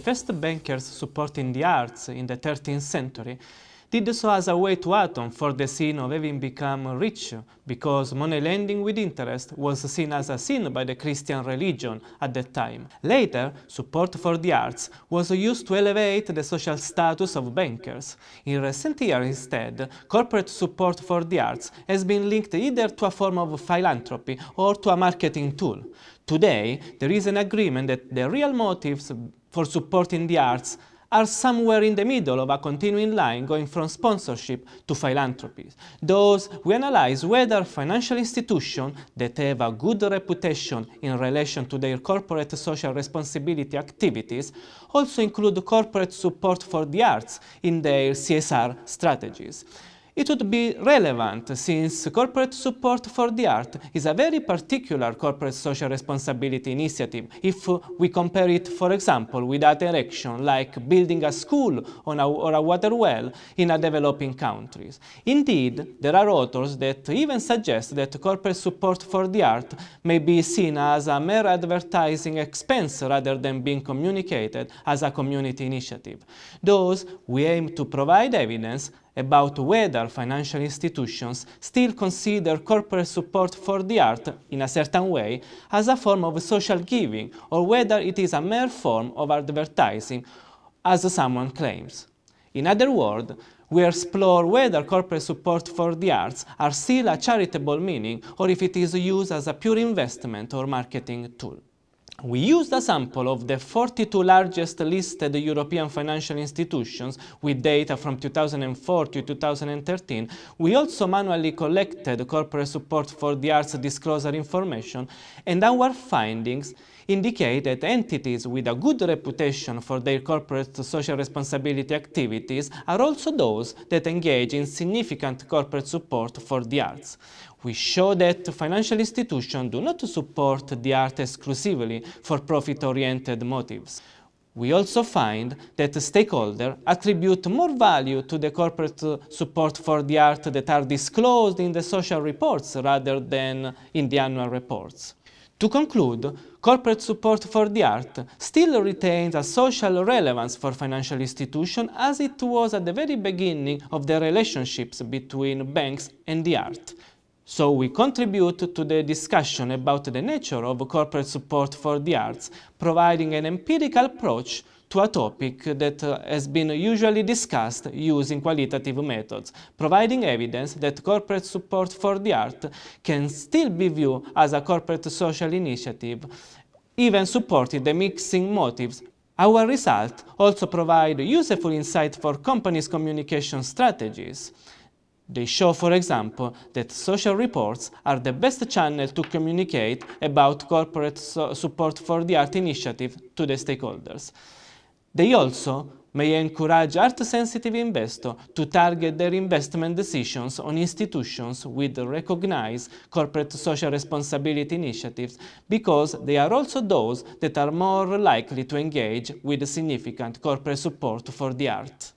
first bankers supporting the arts in the 13th century did so as a way to atone for the sin of having become rich, because money lending with interest was seen as a sin by the Christian religion at that time. Later, support for the arts was used to elevate the social status of bankers. In recent years, instead, corporate support for the arts has been linked either to a form of philanthropy or to a marketing tool. Today, there is an agreement that the real motives for supporting the arts are somewhere in the middle of a continuing line going from sponsorship to philanthropy. Thus, we analyze whether financial institutions that have a good reputation in relation to their corporate social responsibility activities also include corporate support for the arts in their CSR strategies it would be relevant since corporate support for the art is a very particular corporate social responsibility initiative if we compare it, for example, with other action like building a school a, or a water well in a developing countries. Indeed, there are authors that even suggest that corporate support for the art may be seen as a mere advertising expense rather than being communicated as a community initiative. Thus, we aim to provide evidence about whether financial institutions still consider corporate support for the art in a certain way as a form of social giving or whether it is a mere form of advertising as someone claims. In other words, we explore whether corporate support for the arts are still a charitable meaning or if it is used as a pure investment or marketing tool. We used a sample of the 42 largest listed European financial institutions with data from 2004 to 2013. We also manually collected corporate support for the arts disclosure information, and our findings indicate that entities with a good reputation for their corporate social responsibility activities are also those that engage in significant corporate support for the arts we show that financial institutions do not support the art exclusively for profit-oriented motives. We also find that stakeholders attribute more value to the corporate support for the art that are disclosed in the social reports rather than in the annual reports. To conclude, corporate support for the art still retains a social relevance for financial institutions as it was at the very beginning of the relationships between banks and the art. So we contribute to the discussion about the nature of corporate support for the arts, providing an empirical approach to a topic that uh, has been usually discussed using qualitative methods, providing evidence that corporate support for the art can still be viewed as a corporate social initiative, even supporting the mixing motives our results also provide useful insight for companies' communication strategies. They show, for example, that social reports are the best channel to communicate about corporate so support for the art initiative to the stakeholders. They also may encourage art-sensitive investors to target their investment decisions on institutions with recognized corporate social responsibility initiatives because they are also those that are more likely to engage with significant corporate support for the art.